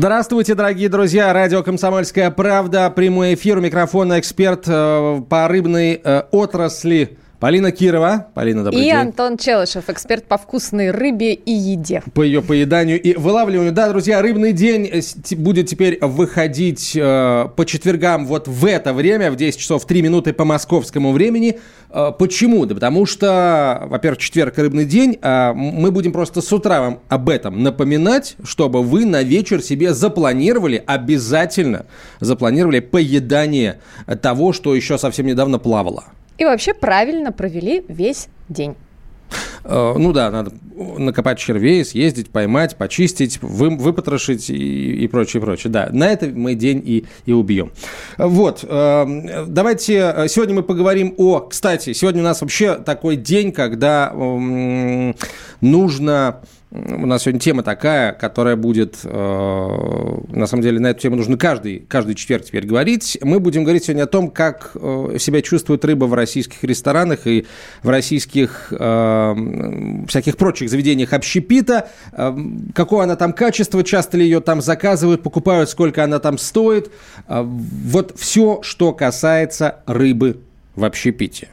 Здравствуйте, дорогие друзья. Радио «Комсомольская правда». Прямой эфир. У микрофона эксперт э, по рыбной э, отрасли Полина Кирова. Полина, добрый и день. И Антон Челышев, эксперт по вкусной рыбе и еде. По ее поеданию и вылавливанию. Да, друзья, рыбный день э, будет теперь выходить э, по четвергам вот в это время, в 10 часов 3 минуты по московскому времени. Э, почему? Да потому что, во-первых, четверг рыбный день, а мы будем просто с утра вам об этом напоминать, чтобы вы на вечер себе запланировали, обязательно запланировали поедание того, что еще совсем недавно плавало и вообще правильно провели весь день. Э, ну да, надо накопать червей, съездить, поймать, почистить, вы, выпотрошить и, и прочее, прочее. Да, на это мы день и, и убьем. Вот, э, давайте, э, сегодня мы поговорим о... Кстати, сегодня у нас вообще такой день, когда нужно у нас сегодня тема такая, которая будет, э, на самом деле, на эту тему нужно каждый, каждый четверг теперь говорить. Мы будем говорить сегодня о том, как э, себя чувствует рыба в российских ресторанах и в российских э, всяких прочих заведениях общепита, э, какое она там качество, часто ли ее там заказывают, покупают, сколько она там стоит. Э, вот все, что касается рыбы в общепите.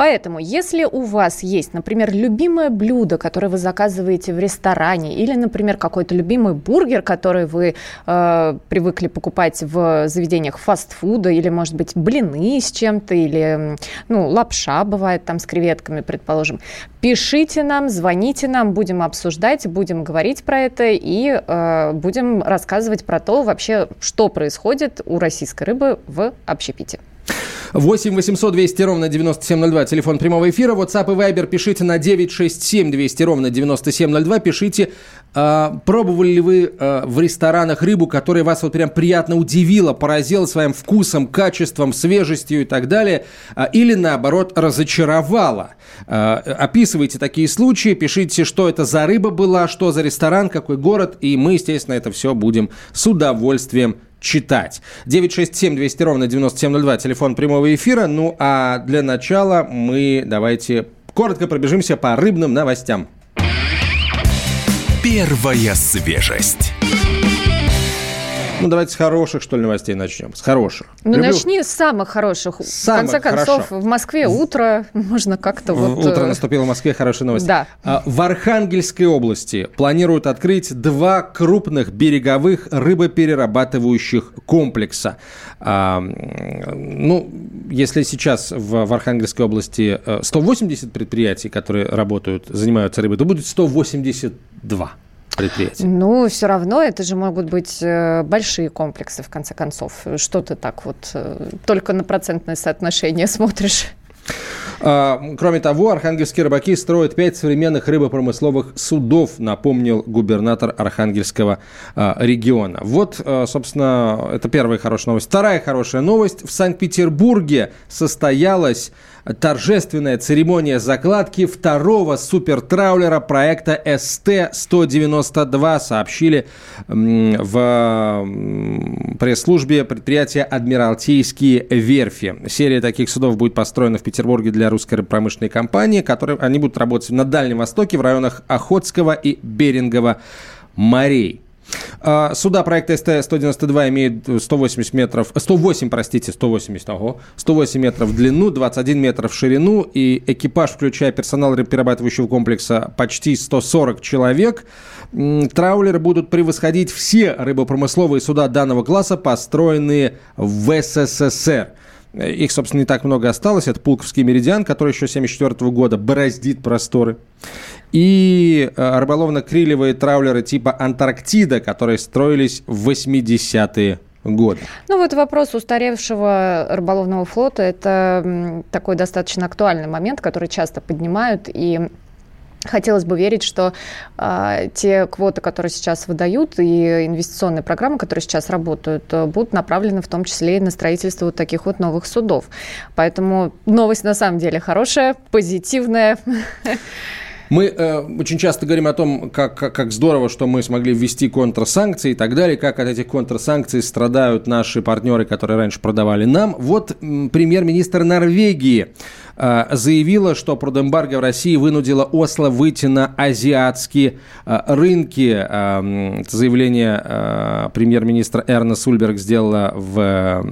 Поэтому, если у вас есть, например, любимое блюдо, которое вы заказываете в ресторане, или, например, какой-то любимый бургер, который вы э, привыкли покупать в заведениях фастфуда, или, может быть, блины с чем-то, или, ну, лапша бывает там с креветками, предположим, пишите нам, звоните нам, будем обсуждать, будем говорить про это и э, будем рассказывать про то вообще, что происходит у российской рыбы в общепите. 8 800 200 ровно 9702, телефон прямого эфира. WhatsApp и Viber пишите на 967 200 ровно 9702. Пишите, э, пробовали ли вы э, в ресторанах рыбу, которая вас вот прям приятно удивила, поразила своим вкусом, качеством, свежестью и так далее, э, или наоборот разочаровала. Э, описывайте такие случаи, пишите, что это за рыба была, что за ресторан, какой город, и мы, естественно, это все будем с удовольствием читать. 967 200 ровно 9702, телефон прямого эфира. Ну а для начала мы давайте коротко пробежимся по рыбным новостям. Первая свежесть. Ну, давайте с хороших, что ли, новостей начнем. С хороших. Ну, Люблю... начни с самых хороших. Самых, в конце концов, хорошо. в Москве утро, можно как-то вот... Утро э, наступило в Москве, хорошая новость. Да. А, в Архангельской области планируют открыть два крупных береговых рыбоперерабатывающих комплекса. А, ну, если сейчас в, в Архангельской области 180 э, предприятий, которые работают, занимаются рыбой, то будет 182 предприятий? Ну, все равно это же могут быть э, большие комплексы, в конце концов. Что ты так вот э, только на процентное соотношение смотришь? А, кроме того, архангельские рыбаки строят пять современных рыбопромысловых судов, напомнил губернатор Архангельского а, региона. Вот, а, собственно, это первая хорошая новость. Вторая хорошая новость. В Санкт-Петербурге состоялась торжественная церемония закладки второго супертраулера проекта СТ-192, сообщили в пресс-службе предприятия «Адмиралтейские верфи». Серия таких судов будет построена в Петербурге для русской промышленной компании, которые, они будут работать на Дальнем Востоке в районах Охотского и Берингового морей. А, суда проекта СТ-192 имеют 180 метров, 108, простите, 180, ого, 108 метров в длину, 21 метр в ширину, и экипаж, включая персонал перерабатывающего комплекса, почти 140 человек. Траулеры будут превосходить все рыбопромысловые суда данного класса, построенные в СССР. Их, собственно, не так много осталось. Это Пулковский меридиан, который еще 1974 года бороздит просторы. И э, рыболовно-крилевые траулеры типа «Антарктида», которые строились в 80-е годы. Ну вот вопрос устаревшего рыболовного флота – это такой достаточно актуальный момент, который часто поднимают, и Хотелось бы верить, что э, те квоты, которые сейчас выдают, и инвестиционные программы, которые сейчас работают, э, будут направлены в том числе и на строительство вот таких вот новых судов. Поэтому новость на самом деле хорошая, позитивная. Мы э, очень часто говорим о том, как, как, как здорово, что мы смогли ввести контрсанкции и так далее, как от этих контрсанкций страдают наши партнеры, которые раньше продавали нам. Вот премьер-министр Норвегии заявила, что продэмбарго в России вынудила Осло выйти на азиатские э, рынки. Э, это заявление э, премьер-министра Эрна Сульберг сделала в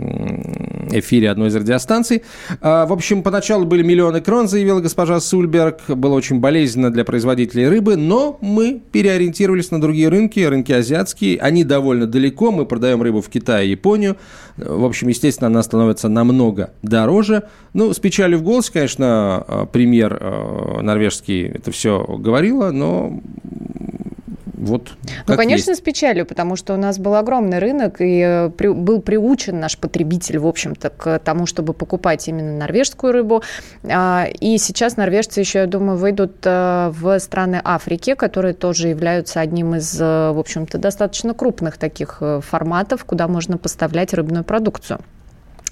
эфире одной из радиостанций. Э, в общем, поначалу были миллионы крон, заявила госпожа Сульберг. Было очень болезненно для производителей рыбы, но мы переориентировались на другие рынки, рынки азиатские. Они довольно далеко. Мы продаем рыбу в Китай и Японию. В общем, естественно, она становится намного дороже. Ну, с печалью в голосе, конечно, э, премьер э, норвежский это все говорила, но вот ну, конечно, есть. с печалью, потому что у нас был огромный рынок, и э, при, был приучен наш потребитель, в общем-то, к тому, чтобы покупать именно норвежскую рыбу. А, и сейчас норвежцы еще, я думаю, выйдут в страны Африки, которые тоже являются одним из, в общем-то, достаточно крупных таких форматов, куда можно поставлять рыбную продукцию.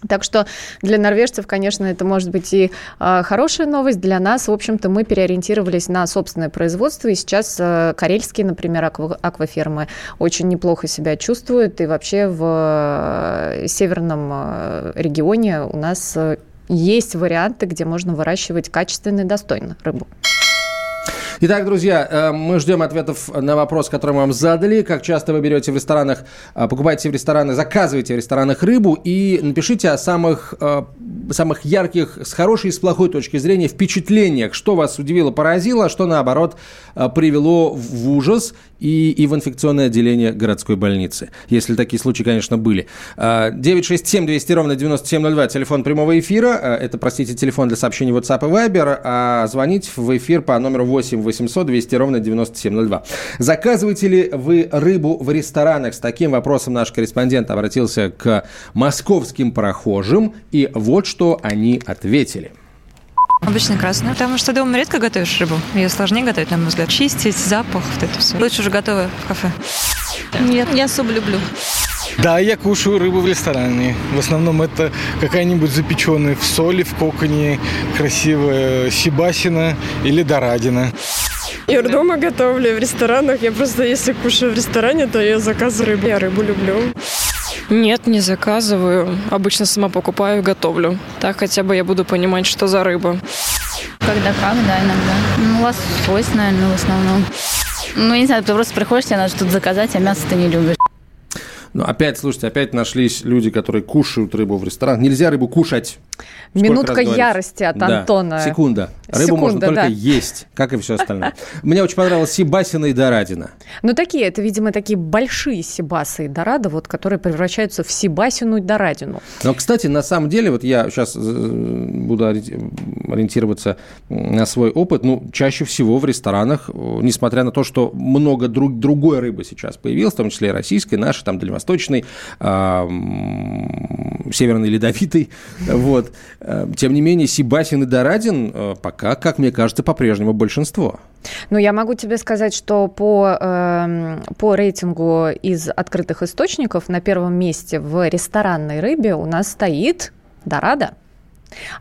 Так что для норвежцев, конечно, это может быть и э, хорошая новость. Для нас, в общем-то, мы переориентировались на собственное производство, и сейчас э, карельские, например, аква аквафермы очень неплохо себя чувствуют, и вообще в э, северном э, регионе у нас э, есть варианты, где можно выращивать качественно и достойно рыбу. Итак, друзья, э, мы ждем ответов на вопрос, который мы вам задали. Как часто вы берете в ресторанах, э, покупаете в ресторанах, заказываете в ресторанах рыбу и напишите о самых, э, самых ярких, с хорошей и с плохой точки зрения впечатлениях, что вас удивило, поразило, а что, наоборот, привело в ужас и, и в инфекционное отделение городской больницы. Если такие случаи, конечно, были. 967 200 ровно 9702, телефон прямого эфира. Это, простите, телефон для сообщений WhatsApp и Viber. А звонить в эфир по номеру 8 800 200 ровно 9702. Заказываете ли вы рыбу в ресторанах? С таким вопросом наш корреспондент обратился к московским прохожим. И вот что они ответили. Обычно красную, потому что дома редко готовишь рыбу. Ее сложнее готовить, на мой взгляд. Чистить, запах, вот это все. Лучше уже готовы в кафе. Нет, я суп люблю. Да, я кушаю рыбу в ресторане. В основном это какая-нибудь запеченная в соли, в коконе, красивая сибасина или дорадина. Я дома готовлю, в ресторанах. Я просто, если кушаю в ресторане, то я заказываю рыбу. Я рыбу люблю. Нет, не заказываю. Обычно сама покупаю и готовлю. Так хотя бы я буду понимать, что за рыба. Когда как, да, иногда. Ну, лосось, наверное, в основном. Ну, не знаю, ты просто приходишь, тебе надо что-то заказать, а мясо ты не любишь. Ну, опять, слушайте, опять нашлись люди, которые кушают рыбу в ресторанах. Нельзя рыбу кушать. Минутка ярости от да. Антона. Секунда. Рыбу Секунда, можно только да. есть, как и все остальное. Мне очень понравилось Сибасина и Дорадина. Ну, такие, это, видимо, такие большие Сибасы и Дорадо, вот, которые превращаются в Сибасину и Дорадину. Но, кстати, на самом деле, вот я сейчас э, буду ориентироваться на свой опыт, ну, чаще всего в ресторанах, несмотря на то, что много друг, другой рыбы сейчас появилось, в том числе и российской, нашей, там, дальневосточной, э, северной ледовитой, вот, Э, тем не менее, Сибасин и Дорадин э, пока, как мне кажется, по-прежнему большинство. Ну, я могу тебе сказать, что по, э, по рейтингу из открытых источников на первом месте в ресторанной рыбе у нас стоит Дорадо.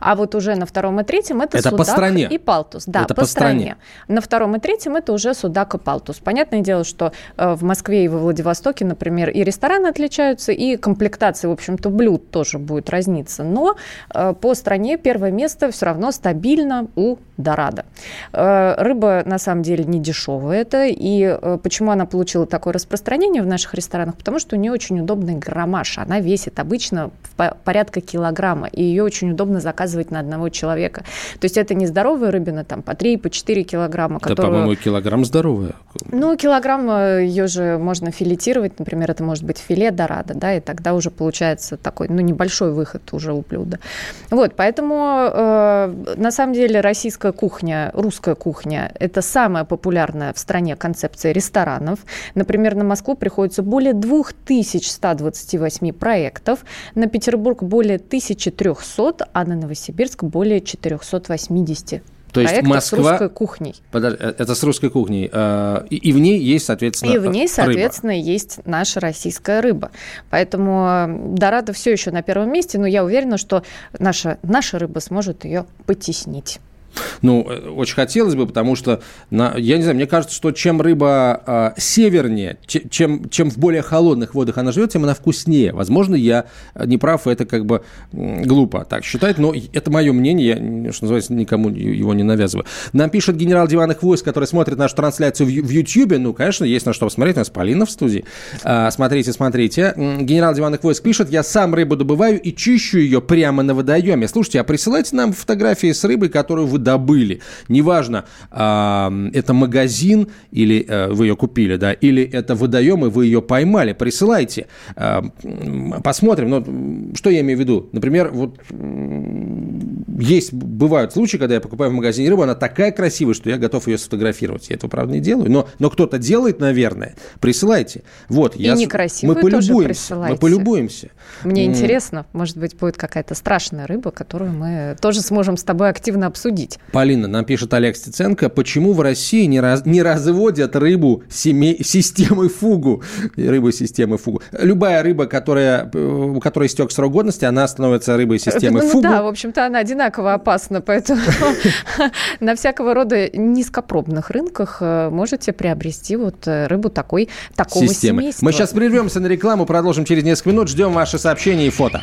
А вот уже на втором и третьем это, это судак по стране. и палтус. Да, это по, по стране. стране. На втором и третьем это уже судак и палтус. Понятное дело, что э, в Москве и во Владивостоке, например, и рестораны отличаются, и комплектация, в общем-то, блюд тоже будет разниться. Но э, по стране первое место все равно стабильно у Дорадо. Э, рыба, на самом деле, не дешевая это. И почему она получила такое распространение в наших ресторанах? Потому что у нее очень удобный граммаж. Она весит обычно в порядка килограмма, и ее очень удобно заказывать на одного человека. То есть это не здоровая рыбина, там, по 3, по 4 килограмма. Которую... Да, по-моему, килограмм здоровая. Ну, килограмм э, ее же можно филетировать, например, это может быть филе дорадо, да, и тогда уже получается такой, ну, небольшой выход уже у блюда. Вот, поэтому э, на самом деле российская кухня, русская кухня, это самая популярная в стране концепция ресторанов. Например, на Москву приходится более 2128 проектов, на Петербург более 1300, а на Новосибирск более 480 то есть Москва... с русской кухней. Подожди, э, это с русской кухней. Э, и в ней есть, соответственно, И в ней, соответственно, рыба. есть наша российская рыба. Поэтому Дорадо все еще на первом месте, но я уверена, что наша, наша рыба сможет ее потеснить. Ну, э, очень хотелось бы, потому что, на, я не знаю, мне кажется, что чем рыба э, севернее, чем, чем в более холодных водах она живет, тем она вкуснее. Возможно, я не прав, это как бы глупо так считать, но это мое мнение, я, что называется, никому его не навязываю. Нам пишет генерал диванных войск, который смотрит нашу трансляцию в, в YouTube. Ну, конечно, есть на что посмотреть, у нас Полина в студии. А, смотрите, смотрите. Генерал диванных войск пишет, я сам рыбу добываю и чищу ее прямо на водоеме. Слушайте, а присылайте нам фотографии с рыбой, которую вы добыли. Неважно, а, это магазин или а, вы ее купили, да, или это водоем, и вы ее поймали. Присылайте. А, посмотрим. Ну, что я имею в виду? Например, вот есть, бывают случаи, когда я покупаю в магазине рыбу, она такая красивая, что я готов ее сфотографировать. Я этого, правда, не делаю, но, но кто-то делает, наверное. Присылайте. Вот, и я, некрасивую мы полюбуемся. Мы полюбуемся. Мне интересно, может быть, будет какая-то страшная рыба, которую мы тоже сможем с тобой активно обсудить. Полина, нам пишет Олег Стеценко, почему в России не, раз, не разводят рыбу семей, системы фугу? Рыбу системы фугу. Любая рыба, которая, у которой истек срок годности, она становится рыбой системы ну, фугу. Да, в общем-то, она одинаково опасна, поэтому на всякого рода низкопробных рынках э, можете приобрести вот э, рыбу такой, такого Системы. семейства. Мы сейчас прервемся на рекламу, продолжим через несколько минут. Ждем ваши сообщения и фото.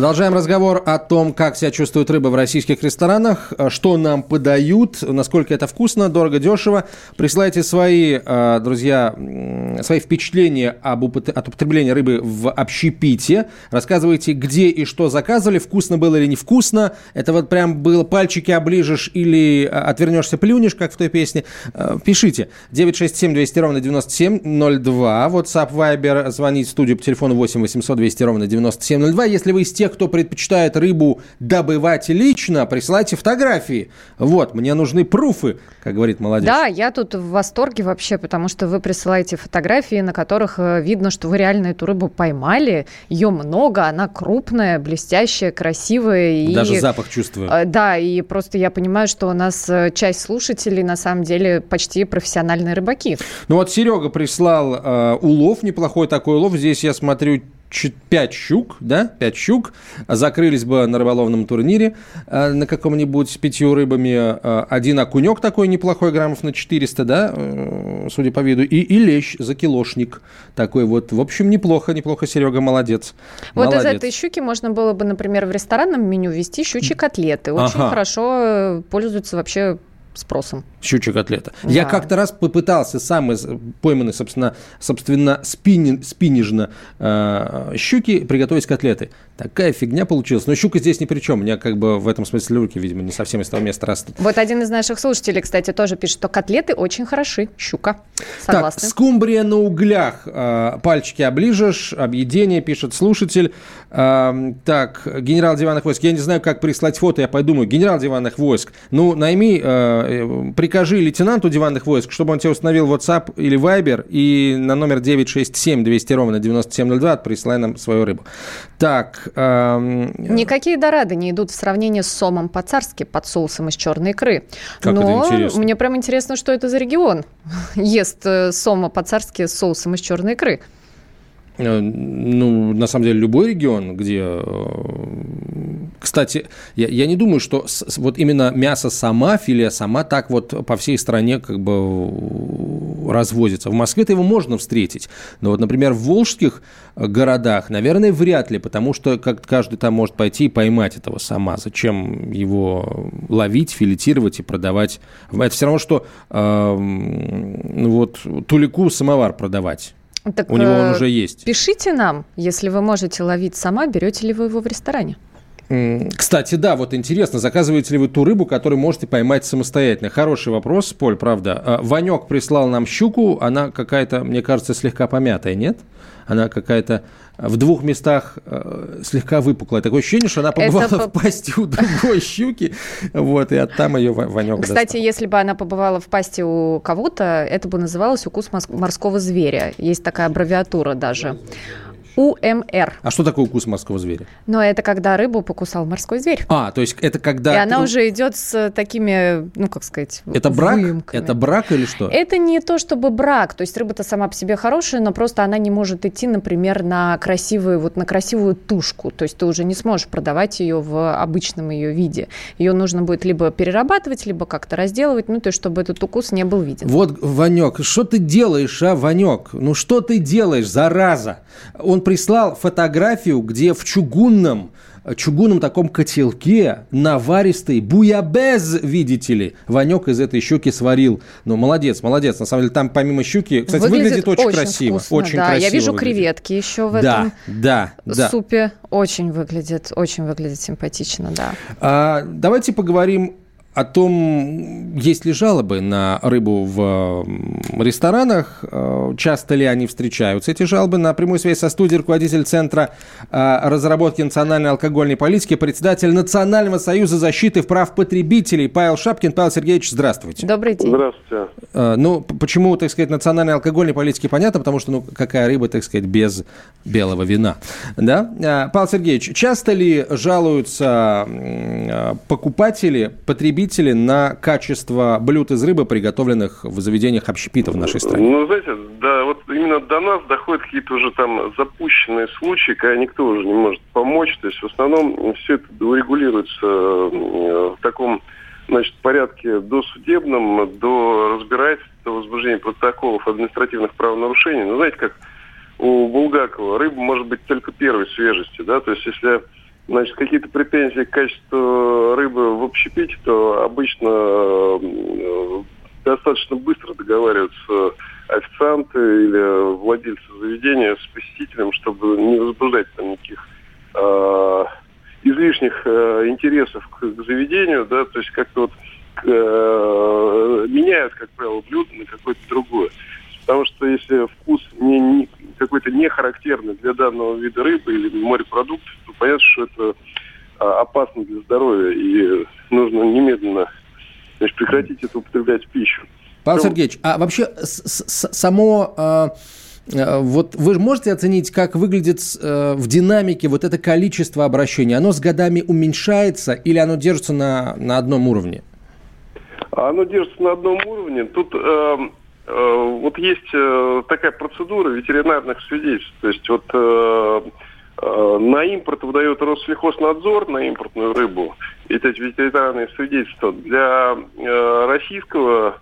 Продолжаем разговор о том, как себя чувствует рыба в российских ресторанах, э, что нам подают, насколько это вкусно, дорого, дешево. Присылайте свои, э, друзья, свои впечатления об упот... от употребления рыбы в общепите. Рассказывайте, где и что заказывали, вкусно было или невкусно. Это вот прям было пальчики оближешь или э, отвернешься, плюнешь, как в той песне. Пишите. 967 200 ровно 9702. WhatsApp, Viber, звонить в студию по телефону 8 800 200 ровно 9702. Если вы из тех, кто предпочитает рыбу добывать лично, присылайте фотографии. Вот, мне нужны пруфы, как говорит молодежь. Да, я тут в восторге вообще, потому что вы присылаете фотографии, на которых э, видно, что вы реально эту рыбу поймали. Ее много, она крупная, блестящая, красивая. И... Даже запах чувствую. Э, да, и просто я понимаю, что у нас э, часть слушателей на самом деле почти профессиональные рыбаки. Ну вот Серега прислал э, улов, неплохой такой улов. Здесь я смотрю 5 щук, да, 5 щук, закрылись бы на рыболовном турнире э, на каком-нибудь с пятью рыбами, э, один окунек такой неплохой, граммов на 400, да, э, судя по виду, и, и лещ за килошник такой вот. В общем, неплохо, неплохо, Серега, молодец. Вот молодец. из этой щуки можно было бы, например, в ресторанном меню вести щучьи котлеты. Очень ага. хорошо э, пользуются вообще спросом. Щучья котлета. Да. Я как-то раз попытался сам из пойманной, собственно, собственно спини, спинежно э, щуки приготовить котлеты. Такая фигня получилась. Но щука здесь ни при чем. У меня как бы в этом смысле руки, видимо, не совсем из того места растут. Вот один из наших слушателей, кстати, тоже пишет, что котлеты очень хороши. Щука. Согласны. Так, скумбрия на углях. Э, пальчики оближешь. Объедение, пишет слушатель. Э, так, генерал диванных войск. Я не знаю, как прислать фото. Я подумаю. Генерал диванных войск. Ну, найми Э, прикажи лейтенанту диванных войск, чтобы он тебе установил WhatsApp или Viber и на номер 967 200 ровно 9702 присылай нам свою рыбу. Так. Эм... Никакие дорады не идут в сравнение с сомом по-царски под соусом из черной икры. Как Но это интересно. мне прям интересно, что это за регион ест э, сома по-царски с соусом из черной икры. Э, ну, на самом деле, любой регион, где... Кстати, я, я не думаю, что с, вот именно мясо сама, филе сама так вот по всей стране как бы развозится. В Москве-то его можно встретить. Но вот, например, в волжских городах, наверное, вряд ли, потому что как каждый там может пойти и поймать этого сама. Зачем его ловить, филетировать и продавать? Это все равно, что э, вот тулику самовар продавать. Так, У него он э, уже есть. Пишите нам, если вы можете ловить сама, берете ли вы его в ресторане. Кстати, да, вот интересно, заказываете ли вы ту рыбу, которую можете поймать самостоятельно? Хороший вопрос, Поль, правда. А, Ванек прислал нам щуку, она какая-то, мне кажется, слегка помятая, нет? Она какая-то в двух местах э, слегка выпуклая. Такое ощущение, что она побывала Это... в пасти у другой щуки, вот, и от там ее Ванек Кстати, достал. если бы она побывала в пасти у кого-то, это бы называлось укус морского зверя. Есть такая аббревиатура даже. УМР. А что такое укус морского зверя? Но это когда рыбу покусал морской зверь. А, то есть это когда... И она уже идет с такими, ну, как сказать, Это брак? Выемками. Это брак или что? Это не то чтобы брак. То есть рыба-то сама по себе хорошая, но просто она не может идти, например, на красивую, вот на красивую тушку. То есть ты уже не сможешь продавать ее в обычном ее виде. Ее нужно будет либо перерабатывать, либо как-то разделывать, ну, то есть чтобы этот укус не был виден. Вот, Ванек, что ты делаешь, а, Ванек? Ну, что ты делаешь, зараза? Он прислал фотографию, где в чугунном чугунном таком котелке наваристый буябез, видите ли. Ванек из этой щуки сварил. Ну, молодец, молодец. На самом деле, там помимо щуки, кстати, выглядит, выглядит очень, очень красиво. Вкусно, очень да. красиво Я вижу выглядит. креветки еще в да, этом да, да. супе. Очень выглядит, очень выглядит симпатично, да. А, давайте поговорим о том, есть ли жалобы на рыбу в ресторанах, э, часто ли они встречаются, эти жалобы. На прямую связь со студией руководитель Центра э, разработки национальной алкогольной политики, председатель Национального союза защиты прав потребителей Павел Шапкин. Павел Сергеевич, здравствуйте. Добрый день. Здравствуйте. Э, ну, почему, так сказать, национальной алкогольной политики понятно, потому что, ну, какая рыба, так сказать, без белого вина, да? Павел Сергеевич, часто ли жалуются покупатели, потребители потребители на качество блюд из рыбы, приготовленных в заведениях общепита в нашей стране? Ну, знаете, да, вот именно до нас доходят какие-то уже там запущенные случаи, когда никто уже не может помочь. То есть в основном все это урегулируется в таком значит, порядке досудебном, до разбирательства, до возбуждения протоколов административных правонарушений. Ну, знаете, как у Булгакова, рыба может быть только первой свежести, да, то есть если значит, какие-то претензии к качеству рыбы в общепите, то обычно э, достаточно быстро договариваются официанты или владельцы заведения с посетителем, чтобы не возбуждать там никаких э, излишних э, интересов к, к заведению, да, то есть как-то вот э, меняют, как правило, блюдо на какое-то другое. Потому что если вкус не, не, какой-то не характерный для данного вида рыбы или морепродуктов, то понятно, что это а, опасно для здоровья и нужно немедленно значит, прекратить это употреблять в пищу. Павел ну, Сергеевич, а вообще само а, а, вот вы можете оценить, как выглядит э, в динамике вот это количество обращений? Оно с годами уменьшается или оно держится на, на одном уровне? Оно держится на одном уровне. Тут э, Э, вот есть э, такая процедура ветеринарных свидетельств. То есть вот э, на импорт выдает Россельхознадзор на импортную рыбу эти ветеринарные свидетельства для российского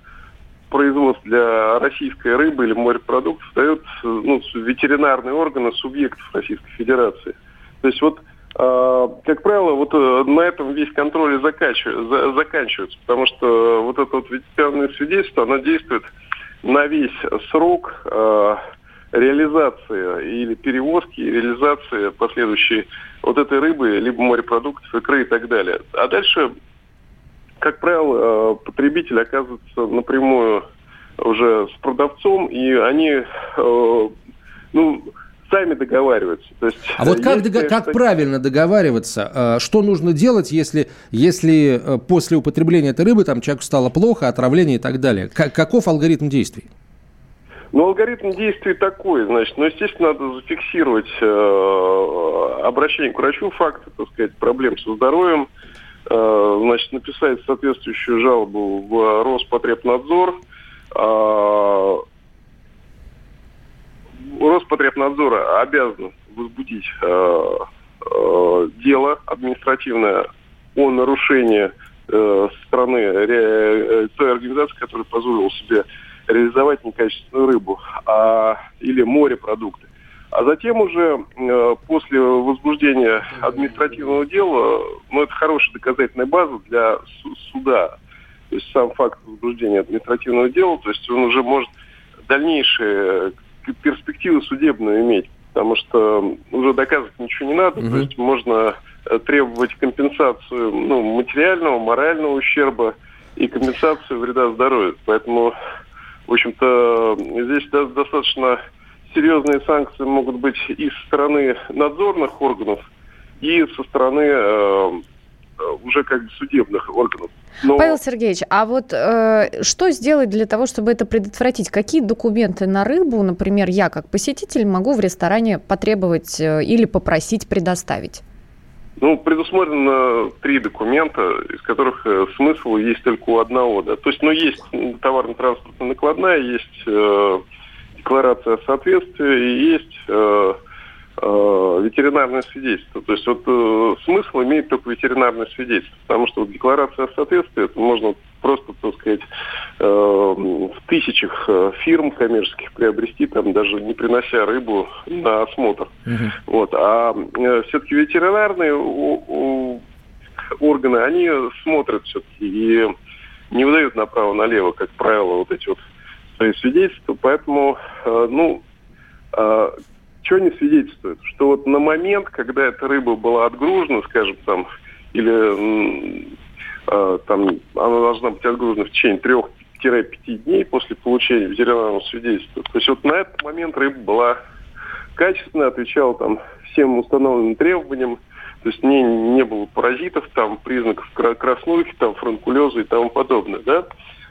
производства, для российской рыбы или морепродуктов дают ну, ветеринарные органы субъектов Российской Федерации. То есть вот как правило, вот на этом весь контроль и заканчивается, потому что вот это вот ветеринарное свидетельство, оно действует на весь срок э, реализации или перевозки, реализации последующей вот этой рыбы, либо морепродуктов, икры и так далее. А дальше, как правило, э, потребитель оказывается напрямую уже с продавцом, и они, э, ну, сами договариваются. То есть, а вот как, дого- как правильно договариваться? Э, что нужно делать, если, если э, после употребления этой рыбы там человеку стало плохо, отравление и так далее? Как, каков алгоритм действий? Ну, алгоритм действий такой, значит, ну, естественно, надо зафиксировать э, обращение к врачу, факты, так сказать, проблем со здоровьем, э, значит, написать соответствующую жалобу в Роспотребнадзор, э, Роспотребнадзора обязан возбудить э, э, дело административное о нарушении э, стороны ре, той организации, которая позволила себе реализовать некачественную рыбу а, или морепродукты. А затем уже э, после возбуждения административного дела, ну это хорошая доказательная база для суда. То есть сам факт возбуждения административного дела, то есть он уже может дальнейшие перспективы судебную иметь, потому что уже доказывать ничего не надо, угу. то есть можно э, требовать компенсацию ну, материального, морального ущерба и компенсацию вреда здоровью. Поэтому, в общем-то, здесь достаточно серьезные санкции могут быть и со стороны надзорных органов, и со стороны э, уже как бы судебных органов. Но... Павел Сергеевич, а вот э, что сделать для того, чтобы это предотвратить? Какие документы на рыбу, например, я как посетитель могу в ресторане потребовать э, или попросить предоставить? Ну, предусмотрено три документа, из которых э, смысл есть только у одного. Да. То есть, ну, есть товарно-транспортная накладная, есть э, декларация соответствия и есть э, э, ветеринарное свидетельство. То есть вот э, смысл имеет только ветеринарное свидетельство, потому что вот декларация о соответствии это можно просто, так сказать, э, в тысячах э, фирм коммерческих приобрести, там даже не принося рыбу на осмотр. Uh-huh. Вот. А э, все-таки ветеринарные у, у, органы, они смотрят все-таки и не выдают направо-налево, как правило, вот эти вот свои свидетельства. Поэтому, э, ну, э, что не свидетельствует? Что вот на момент, когда эта рыба была отгружена, скажем, там, или э, там она должна быть отгружена в течение трех-пяти дней после получения ветеринарного свидетельства. То есть вот на этот момент рыба была качественная, отвечала там всем установленным требованиям, то есть не, не было паразитов, там, признаков краснухи, там, франкулеза и тому подобное, да.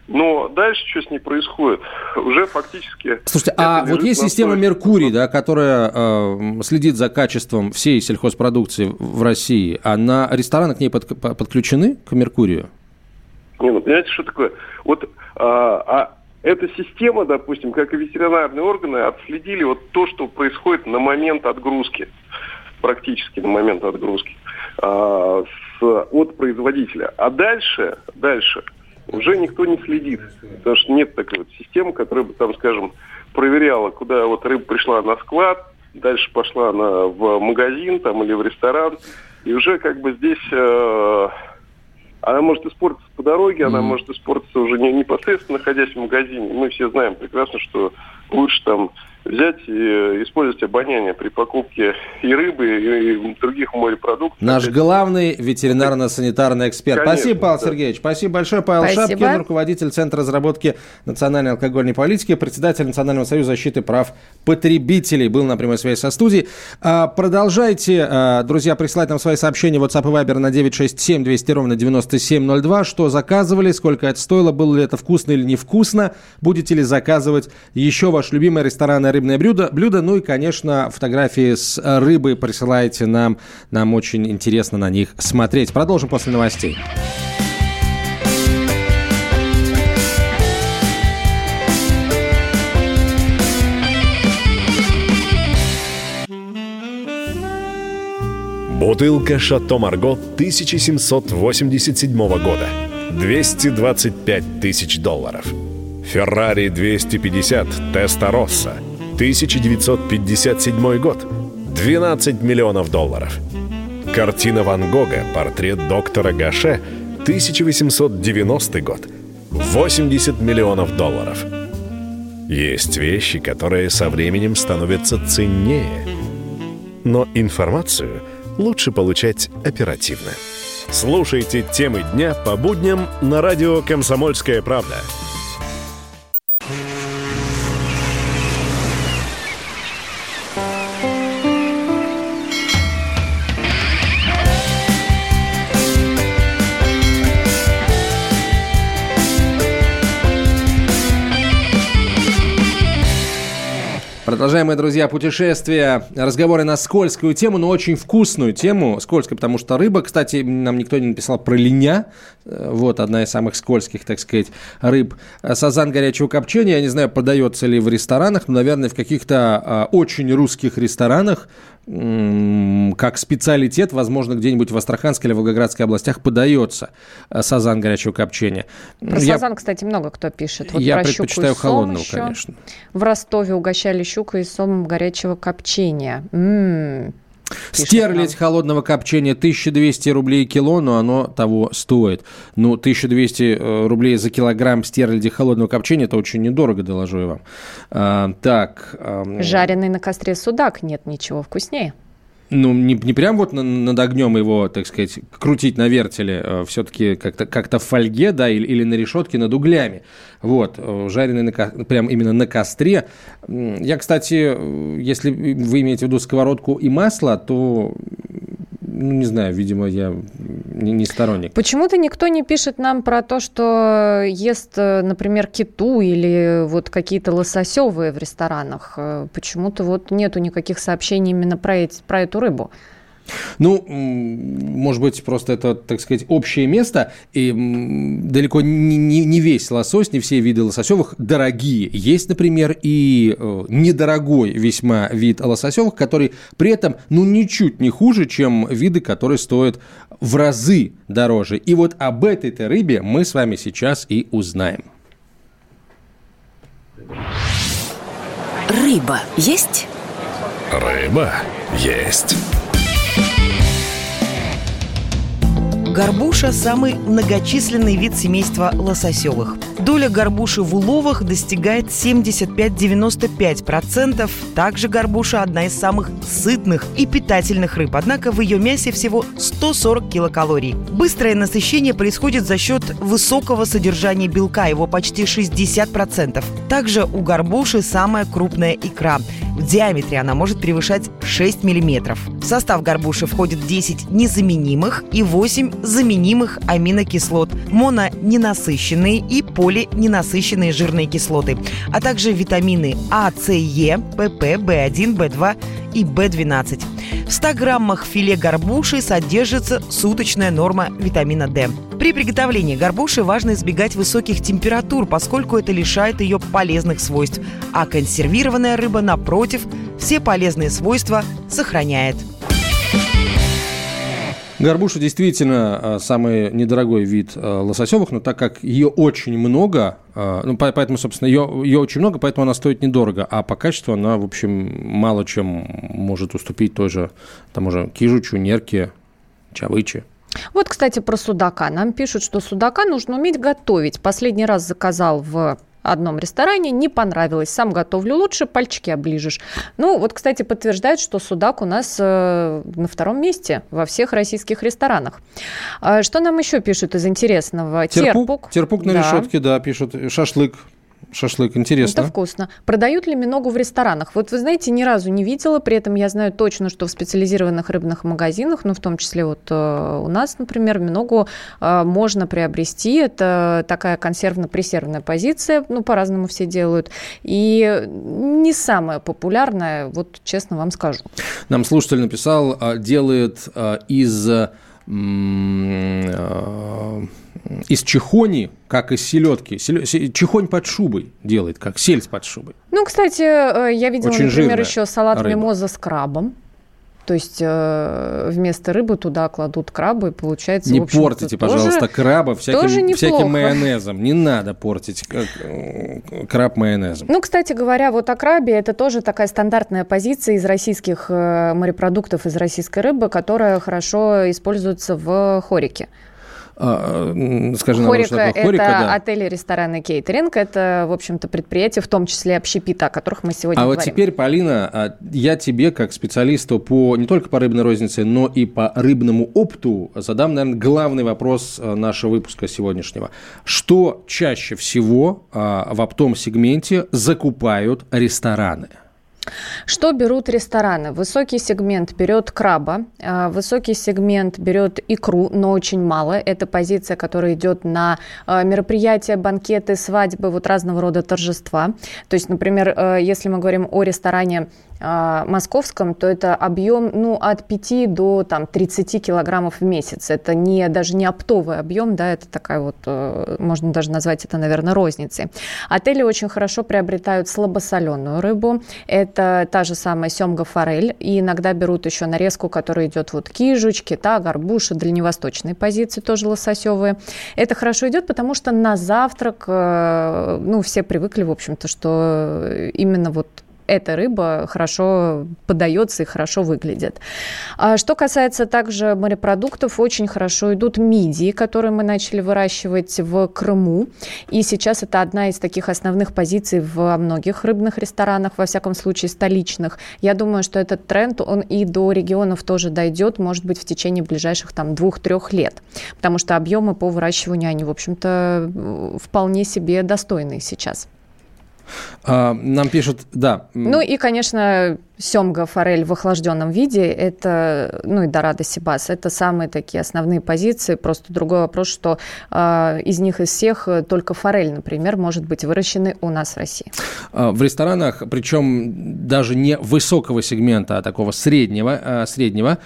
Но дальше что с ней происходит? Уже фактически... Слушайте, а вот есть система Меркурий, да, которая э, следит за качеством всей сельхозпродукции в России, а на рестораны к ней под, подключены, к Меркурию? Не, ну понимаете, что такое? Вот а, а эта система, допустим, как и ветеринарные органы, отследили вот то, что происходит на момент отгрузки, практически на момент отгрузки а, с, от производителя. А дальше, дальше уже никто не следит. Потому что нет такой вот системы, которая бы там, скажем, проверяла, куда вот рыба пришла на склад, дальше пошла она в магазин там или в ресторан. И уже как бы здесь э, она может испортиться по дороге, mm-hmm. она может испортиться уже не, непосредственно находясь в магазине. Мы все знаем прекрасно, что лучше там взять и э, использовать обоняние при покупке и рыбы, и других морепродуктов. Наш главный ветеринарно-санитарный эксперт. Конечно, спасибо, Павел да. Сергеевич. Спасибо большое. Павел спасибо. Шапкин, руководитель Центра разработки национальной алкогольной политики, председатель Национального союза защиты прав потребителей. Был на прямой связи со студией. А, продолжайте, а, друзья, присылать нам свои сообщения в WhatsApp и Viber на 967 200 ровно 9702. Что заказывали, сколько это стоило, было ли это вкусно или невкусно, будете ли заказывать еще ваш любимый ресторанный рыбное блюдо, блюдо. Ну и, конечно, фотографии с рыбой присылайте нам. Нам очень интересно на них смотреть. Продолжим после новостей. Бутылка «Шато Марго» 1787 года. 225 тысяч долларов. «Феррари 250 Теста Росса» 1957 год. 12 миллионов долларов. Картина Ван Гога «Портрет доктора Гаше» 1890 год. 80 миллионов долларов. Есть вещи, которые со временем становятся ценнее. Но информацию лучше получать оперативно. Слушайте темы дня по будням на радио «Комсомольская правда». Продолжаем, мои друзья, путешествия, разговоры на скользкую тему, но очень вкусную тему. Скользкая, потому что рыба, кстати, нам никто не написал про линя. Э, вот одна из самых скользких, так сказать, рыб. Сазан горячего копчения, я не знаю, продается ли в ресторанах, но, наверное, в каких-то а, очень русских ресторанах как специалитет, возможно, где-нибудь в Астраханской или Волгоградской областях подается э, сазан горячего копчения. Про я, сазан, кстати, много кто пишет. Вот я предпочитаю холодного, еще. конечно. В Ростове угощали щукой и сомом горячего копчения. М-м-м. Стерлядь холодного копчения 1200 рублей кило, но оно того стоит. Ну, 1200 э, рублей за килограмм стерляди холодного копчения, это очень недорого, доложу я вам. А, так. Жареный на костре судак, нет ничего вкуснее. Ну, не, не прям вот над огнем его, так сказать, крутить на вертеле, а все-таки как-то как в фольге, да, или, или на решетке над углями. Вот, э, жареный на, прям именно на костре. Я, кстати, если вы имеете в виду сковородку и масло, то ну, не знаю, видимо, я не, не сторонник. Почему-то никто не пишет нам про то, что ест, э, например, киту или вот какие-то лососевые в ресторанах. Э, почему-то вот нету никаких сообщений именно про, эти, про эту рыбу. Ну, может быть, просто это, так сказать, общее место, и далеко не, не, не весь лосось, не все виды лососевых дорогие. Есть, например, и э, недорогой весьма вид лососевых, который при этом, ну, ничуть не хуже, чем виды, которые стоят в разы дороже. И вот об этой-то рыбе мы с вами сейчас и узнаем. Рыба есть? Рыба есть. Горбуша – самый многочисленный вид семейства лососевых. Доля горбуши в уловах достигает 75-95%. Также горбуша – одна из самых сытных и питательных рыб. Однако в ее мясе всего 140 килокалорий. Быстрое насыщение происходит за счет высокого содержания белка, его почти 60%. Также у горбуши самая крупная икра. В диаметре она может превышать 6 мм. В состав горбуши входит 10 незаменимых и 8 заменимых аминокислот, мононенасыщенные и полиненасыщенные жирные кислоты, а также витамины А, С, Е, ПП, В1, В2 и В12. В 100 граммах филе горбуши содержится суточная норма витамина D. При приготовлении горбуши важно избегать высоких температур, поскольку это лишает ее полезных свойств, а консервированная рыба, напротив, все полезные свойства сохраняет. Горбуша действительно а, самый недорогой вид а, лососевых, но так как ее очень много, а, ну, поэтому, собственно, ее, ее очень много, поэтому она стоит недорого, а по качеству она, в общем, мало чем может уступить той же, тому же кижучу, нерке, чавыче. Вот, кстати, про судака. Нам пишут, что судака нужно уметь готовить. Последний раз заказал в одном ресторане, не понравилось. Сам готовлю лучше, пальчики оближешь. Ну, вот, кстати, подтверждает, что судак у нас э, на втором месте во всех российских ресторанах. А что нам еще пишут из интересного? Терпук. Терпук, Терпук на да. решетке, да, пишут. Шашлык Шашлык, интересно. Это вкусно. Продают ли миногу в ресторанах? Вот вы знаете, ни разу не видела, при этом я знаю точно, что в специализированных рыбных магазинах, ну, в том числе вот э, у нас, например, миногу э, можно приобрести. Это такая консервно-пресервная позиция, ну, по-разному все делают. И не самая популярная, вот честно вам скажу. Нам слушатель написал, э, делает э, из из чехони, как из селедки. Чехонь под шубой делает, как сельдь под шубой. Ну, кстати, э, я видела, Очень например, еще салат рыба. мимоза с крабом. То есть э, вместо рыбы туда кладут крабы, и получается... Не портите, пожалуйста, тоже, краба всяким, всяким майонезом. Не надо портить краб майонезом. Ну, кстати говоря, вот о крабе, это тоже такая стандартная позиция из российских э, морепродуктов, из российской рыбы, которая хорошо используется в хорике. А, скажи Хорика, что Хорика, это да. отели, рестораны, кейтеринг. Это, в общем-то, предприятия, в том числе общепита, о которых мы сегодня а говорим. А вот теперь, Полина, а, я тебе, как специалисту по не только по рыбной рознице, но и по рыбному опту, задам, наверное, главный вопрос а, нашего выпуска сегодняшнего. Что чаще всего в оптом сегменте закупают рестораны? Что берут рестораны? Высокий сегмент берет краба, а, высокий сегмент берет икру, но очень мало. Это позиция, которая идет на а, мероприятия, банкеты, свадьбы, вот разного рода торжества. То есть, например, а, если мы говорим о ресторане э, московском, то это объем ну, от 5 до там, 30 килограммов в месяц. Это не, даже не оптовый объем, да, это такая вот, э, можно даже назвать это, наверное, розницей. Отели очень хорошо приобретают слабосоленую рыбу. Это та же самая семга форель. И иногда берут еще нарезку, которая идет вот кижуч, кита, горбуша, дальневосточные позиции, тоже лососевые. Это хорошо идет, потому что на завтрак, э, ну, все привыкли, в общем-то, что именно вот эта рыба хорошо подается и хорошо выглядит. А что касается также морепродуктов, очень хорошо идут мидии, которые мы начали выращивать в Крыму. И сейчас это одна из таких основных позиций во многих рыбных ресторанах, во всяком случае столичных. Я думаю, что этот тренд, он и до регионов тоже дойдет, может быть, в течение ближайших там двух-трех лет. Потому что объемы по выращиванию, они, в общем-то, вполне себе достойные сейчас. А, нам пишут, да. Ну и, конечно, семга, форель в охлажденном виде, это, ну и дорадо сибас, это самые такие основные позиции. Просто другой вопрос, что э, из них из всех только форель, например, может быть выращены у нас в России. А, в ресторанах, причем даже не высокого сегмента, а такого среднего, а, среднего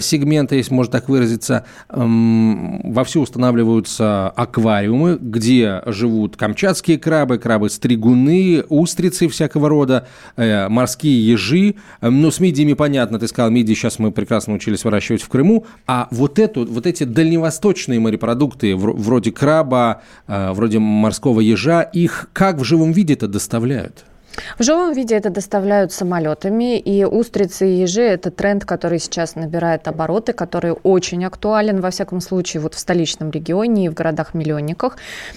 сегмента, если можно так выразиться, вовсю устанавливаются аквариумы, где живут камчатские крабы, крабы-стригуны, устрицы всякого рода, э, морские ежи, ну, с мидиями понятно, ты сказал, мидии сейчас мы прекрасно учились выращивать в Крыму, а вот, эту, вот эти дальневосточные морепродукты, вроде краба, э, вроде морского ежа, их как в живом виде это доставляют? В живом виде это доставляют самолетами, и устрицы и ежи – это тренд, который сейчас набирает обороты, который очень актуален, во всяком случае, вот в столичном регионе и в городах-миллионниках.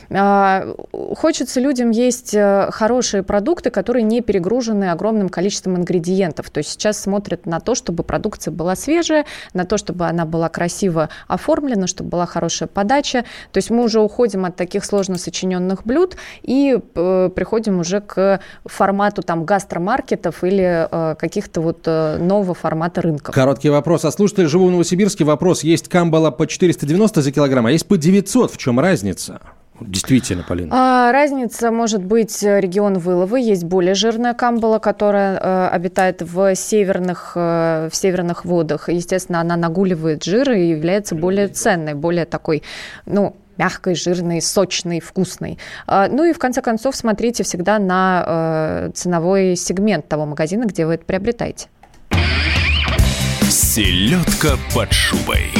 А, хочется людям есть э, хорошие продукты, которые не перегружены огромным количеством ингредиентов. То есть сейчас смотрят на то, чтобы продукция была свежая, на то, чтобы она была красиво оформлена, чтобы была хорошая подача. То есть мы уже уходим от таких сложно сочиненных блюд и э, приходим уже к формату формату там гастромаркетов или э, каких-то вот э, нового формата рынков. Короткий вопрос. А слушатель, живу в Новосибирске, вопрос. Есть камбала по 490 за килограмм, а есть по 900. В чем разница? Действительно, Полина. А, разница может быть э, регион вылова. Есть более жирная камбала, которая э, обитает в северных, э, в северных водах. Естественно, она нагуливает жир и является более ценной, более такой, ну, мягкой, жирной, сочной, вкусной. А, ну и в конце концов смотрите всегда на э, ценовой сегмент того магазина, где вы это приобретаете. Селедка под шубой.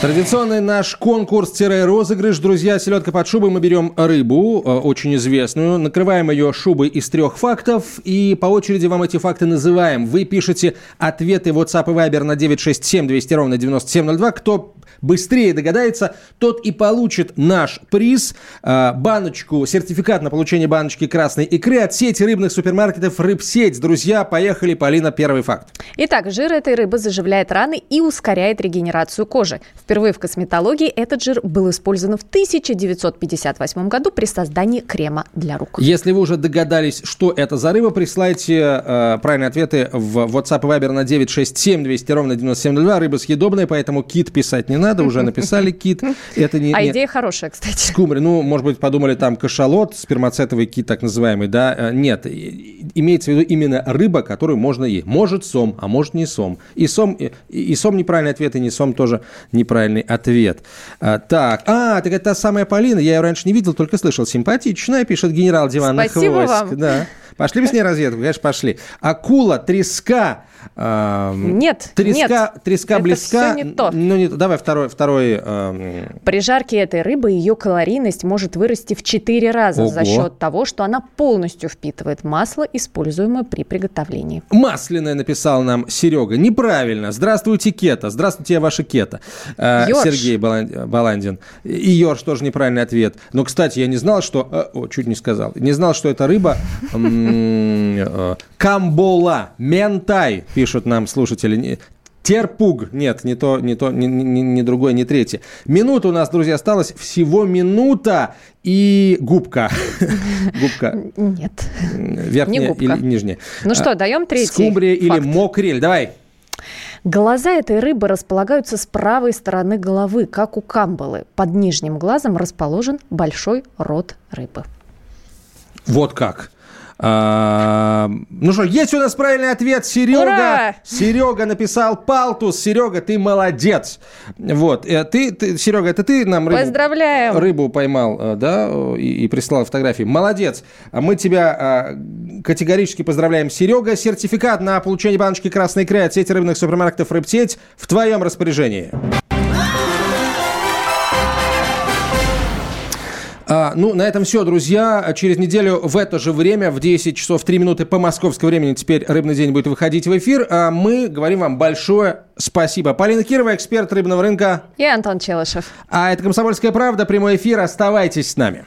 Традиционный наш конкурс-розыгрыш. Друзья, селедка под шубой. Мы берем рыбу, э, очень известную, накрываем ее шубой из трех фактов и по очереди вам эти факты называем. Вы пишете ответы WhatsApp и Viber на 967 200 ровно 9702. Кто быстрее догадается, тот и получит наш приз. Э, баночку, сертификат на получение баночки красной икры от сети рыбных супермаркетов «Рыбсеть». Друзья, поехали. Полина, первый факт. Итак, жир этой рыбы заживляет раны и ускоряет регенерацию кожи. Впервые в косметологии этот жир был использован в 1958 году при создании крема для рук. Если вы уже догадались, что это за рыба, присылайте э, правильные ответы в WhatsApp и Viber на 967 200 ровно 9702. Рыба съедобная, поэтому кит писать не надо, уже написали кит. Это не, а не... идея хорошая, кстати. Скумбрия, ну, может быть, подумали там кашалот, спермацетовый кит так называемый, да? Э, нет, имеется в виду именно рыба, которую можно есть. Может сом, а может не сом. И сом, и, и сом неправильный ответ, и не сом тоже неправильный правильный ответ. А, так, а, так это та самая Полина, я ее раньше не видел, только слышал. Симпатичная, пишет генерал диванных Спасибо войск. Вам. Да. Пошли мы с ней разведку, конечно, пошли. Акула, треска, нет, треска, нет, треска это близка. Все не то. Ну, не, давай второй. второй э... При жарке этой рыбы ее калорийность может вырасти в 4 раза Ого. за счет того, что она полностью впитывает масло, используемое при приготовлении. Масляное написал нам Серега. Неправильно. Здравствуйте, кета. Здравствуйте, я ваша кета. Э, Сергей Баландин. И Йорш тоже неправильный ответ. Но, кстати, я не знал, что... Э, о, чуть не сказал. Не знал, что эта рыба э, камбола, ментай, пишут нам слушатели. Терпуг. Нет, не то, не то, не, не, не другое, не третье. Минута у нас, друзья, осталось. Всего минута и губка. Губка. Нет. Верхняя или нижняя. Ну что, даем третий Скумбрия или мокрель. Давай. Глаза этой рыбы располагаются с правой стороны головы, как у камбалы. Под нижним глазом расположен большой рот рыбы. Вот как. А, ну что, есть у нас правильный ответ. Серега, Ура! Серега написал Палтус. Серега, ты молодец. Вот, э, ты, ты Серега, это ты нам рыбу, Поздравляем. рыбу поймал, э, да, и, и прислал фотографии. Молодец. А мы тебя а, категорически поздравляем, Серега. Сертификат на получение баночки красной икры от сети рыбных супермаркетов «Рыбсеть» в твоем распоряжении. А, ну, на этом все, друзья. Через неделю в это же время, в 10 часов 3 минуты по московскому времени, теперь «Рыбный день» будет выходить в эфир. А мы говорим вам большое спасибо. Полина Кирова, эксперт рыбного рынка. И Антон Челышев. А это «Комсомольская правда», прямой эфир. Оставайтесь с нами.